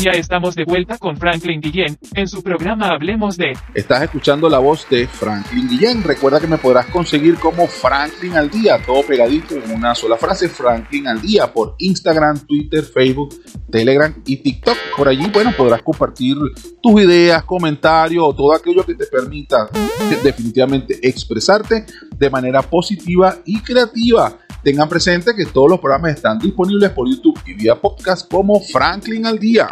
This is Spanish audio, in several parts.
Ya estamos de vuelta con Franklin Guillén en su programa Hablemos de. Estás escuchando la voz de Franklin Guillén. Recuerda que me podrás conseguir como Franklin al día, todo pegadito en una sola frase, Franklin al día, por Instagram, Twitter, Facebook, Telegram y TikTok. Por allí, bueno, podrás compartir tus ideas, comentarios o todo aquello que te permita definitivamente expresarte de manera positiva y creativa. Tengan presente que todos los programas están disponibles por YouTube y vía podcast como Franklin al día.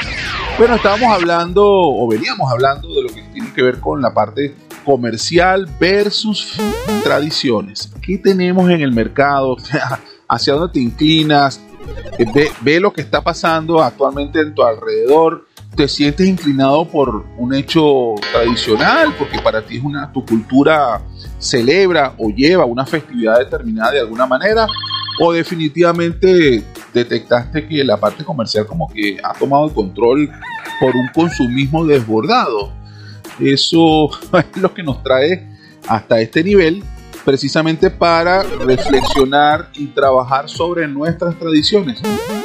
Bueno, estábamos hablando o veníamos hablando de lo que tiene que ver con la parte comercial versus tradiciones. ¿Qué tenemos en el mercado? ¿Hacia dónde te inclinas? Ve, ve lo que está pasando actualmente en tu alrededor te sientes inclinado por un hecho tradicional, porque para ti es una, tu cultura celebra o lleva una festividad determinada de alguna manera, o definitivamente detectaste que la parte comercial como que ha tomado el control por un consumismo desbordado. Eso es lo que nos trae hasta este nivel, precisamente para reflexionar y trabajar sobre nuestras tradiciones.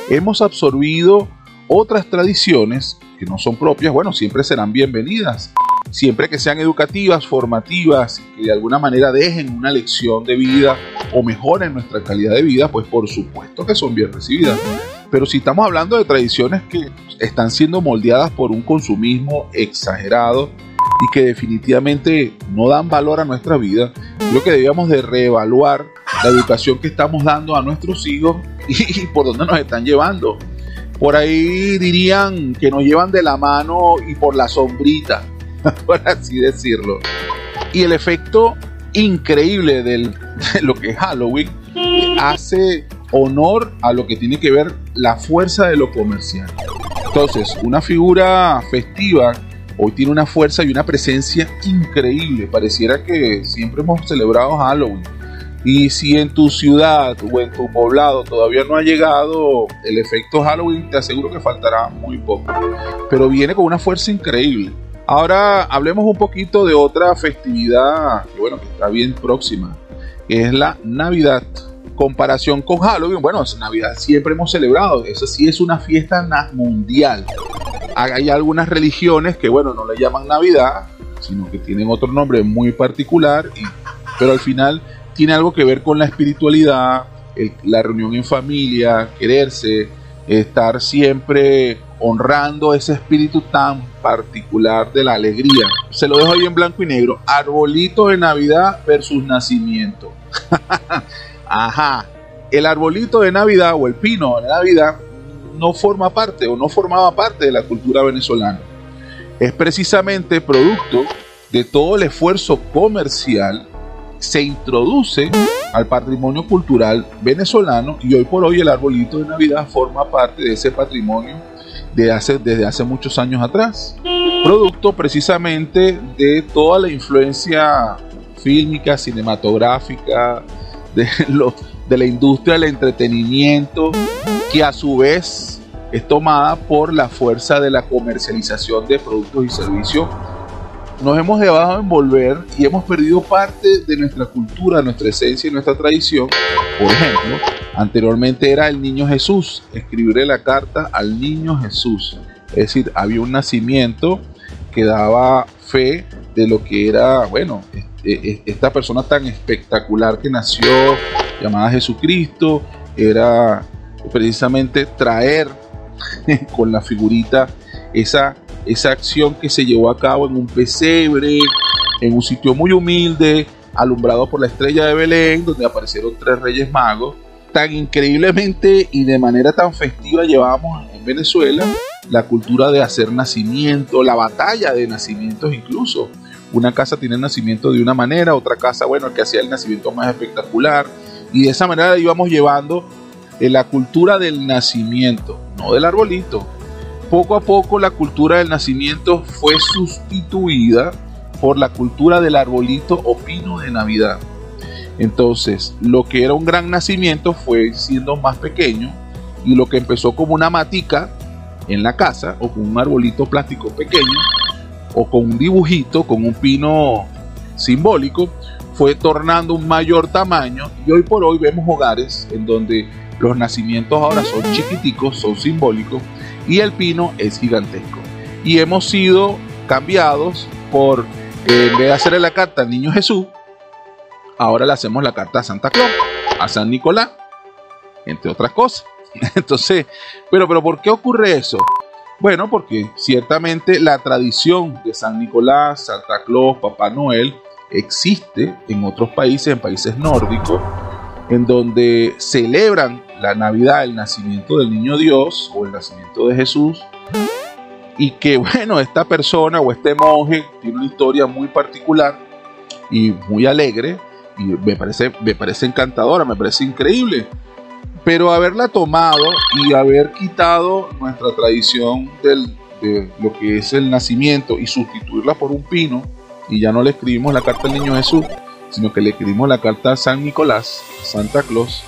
Hemos absorbido otras tradiciones que no son propias, bueno, siempre serán bienvenidas. Siempre que sean educativas, formativas, que de alguna manera dejen una lección de vida o mejoren nuestra calidad de vida, pues por supuesto que son bien recibidas. Pero si estamos hablando de tradiciones que están siendo moldeadas por un consumismo exagerado y que definitivamente no dan valor a nuestra vida, creo que debíamos de reevaluar la educación que estamos dando a nuestros hijos y, y por dónde nos están llevando. Por ahí dirían que nos llevan de la mano y por la sombrita, por así decirlo. Y el efecto increíble de lo que es Halloween hace honor a lo que tiene que ver la fuerza de lo comercial. Entonces, una figura festiva hoy tiene una fuerza y una presencia increíble. Pareciera que siempre hemos celebrado Halloween y si en tu ciudad o en tu poblado todavía no ha llegado el efecto Halloween, te aseguro que faltará muy poco. Pero viene con una fuerza increíble. Ahora hablemos un poquito de otra festividad que bueno, que está bien próxima, que es la Navidad. Comparación con Halloween, bueno, Navidad siempre hemos celebrado, eso sí es una fiesta mundial. Hay algunas religiones que bueno, no le llaman Navidad, sino que tienen otro nombre muy particular, y, pero al final tiene algo que ver con la espiritualidad, la reunión en familia, quererse, estar siempre honrando ese espíritu tan particular de la alegría. Se lo dejo ahí en blanco y negro. Arbolito de Navidad versus nacimiento. Ajá. El arbolito de Navidad o el pino de Navidad no forma parte o no formaba parte de la cultura venezolana. Es precisamente producto de todo el esfuerzo comercial se introduce al patrimonio cultural venezolano y hoy por hoy el arbolito de Navidad forma parte de ese patrimonio de hace, desde hace muchos años atrás. Producto precisamente de toda la influencia fílmica, cinematográfica, de, de la industria del entretenimiento, que a su vez es tomada por la fuerza de la comercialización de productos y servicios nos hemos dejado envolver y hemos perdido parte de nuestra cultura, nuestra esencia y nuestra tradición. Por ejemplo, anteriormente era el niño Jesús, escribirle la carta al niño Jesús. Es decir, había un nacimiento que daba fe de lo que era, bueno, esta persona tan espectacular que nació, llamada Jesucristo, era precisamente traer con la figurita esa esa acción que se llevó a cabo en un pesebre, en un sitio muy humilde, alumbrado por la estrella de Belén, donde aparecieron tres reyes magos. Tan increíblemente y de manera tan festiva llevamos en Venezuela la cultura de hacer nacimiento, la batalla de nacimientos incluso. Una casa tiene nacimiento de una manera, otra casa, bueno, el que hacía el nacimiento más espectacular. Y de esa manera íbamos llevando la cultura del nacimiento, no del arbolito, poco a poco la cultura del nacimiento fue sustituida por la cultura del arbolito o pino de Navidad. Entonces, lo que era un gran nacimiento fue siendo más pequeño y lo que empezó como una matica en la casa o con un arbolito plástico pequeño o con un dibujito, con un pino simbólico, fue tornando un mayor tamaño y hoy por hoy vemos hogares en donde los nacimientos ahora son chiquiticos, son simbólicos y el pino es gigantesco. Y hemos sido cambiados por, eh, en vez de hacerle la carta al niño Jesús, ahora le hacemos la carta a Santa Claus, a San Nicolás, entre otras cosas. Entonces, pero, pero ¿por qué ocurre eso? Bueno, porque ciertamente la tradición de San Nicolás, Santa Claus, Papá Noel existe en otros países, en países nórdicos, en donde celebran la Navidad, el nacimiento del niño Dios o el nacimiento de Jesús. Y que bueno, esta persona o este monje tiene una historia muy particular y muy alegre y me parece, me parece encantadora, me parece increíble. Pero haberla tomado y haber quitado nuestra tradición del, de lo que es el nacimiento y sustituirla por un pino, y ya no le escribimos la carta al niño Jesús, sino que le escribimos la carta a San Nicolás, Santa Claus,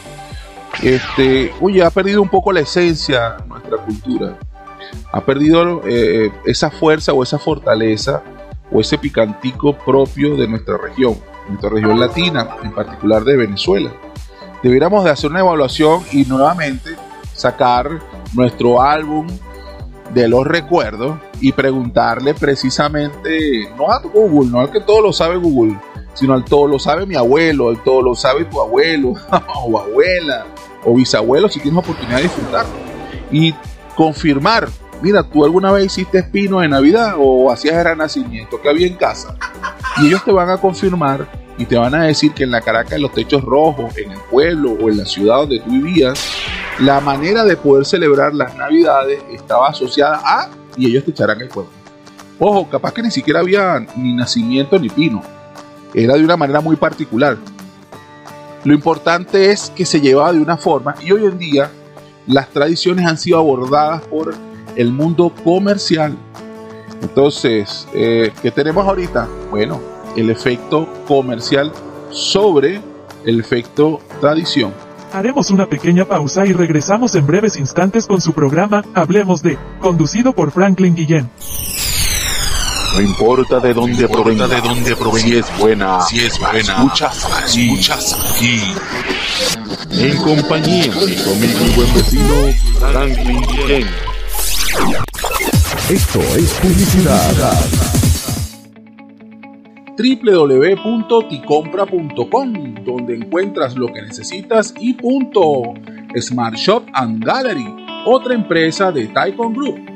este, oye, ha perdido un poco la esencia nuestra cultura. Ha perdido eh, esa fuerza o esa fortaleza o ese picantico propio de nuestra región, nuestra región latina, en particular de Venezuela debiéramos de hacer una evaluación y nuevamente sacar nuestro álbum de los recuerdos y preguntarle precisamente, no a Google, no al que todo lo sabe Google, sino al todo lo sabe mi abuelo, al todo lo sabe tu abuelo o abuela o bisabuelo si tienes oportunidad de disfrutar. Y confirmar, mira, tú alguna vez hiciste espino de Navidad o hacías el nacimiento que había en casa. Y ellos te van a confirmar y te van a decir que en la Caracas, en los techos rojos, en el pueblo o en la ciudad donde tú vivías, la manera de poder celebrar las Navidades estaba asociada a y ellos te echarán el cuerpo. Ojo, capaz que ni siquiera había ni nacimiento ni pino. Era de una manera muy particular. Lo importante es que se llevaba de una forma y hoy en día las tradiciones han sido abordadas por el mundo comercial. Entonces, eh, ¿qué tenemos ahorita? Bueno, el efecto comercial sobre el efecto tradición. Haremos una pequeña pausa y regresamos en breves instantes con su programa Hablemos de, conducido por Franklin Guillén. No importa de dónde provenga, de dónde provenga, si es buena, si es buena, muchas aquí, escuchas aquí. En compañía de conmigo y buen vecino Franklin Guillén. Esto es publicidad www.ticompra.com, donde encuentras lo que necesitas y punto. Smart Shop and Gallery, otra empresa de Taikon Group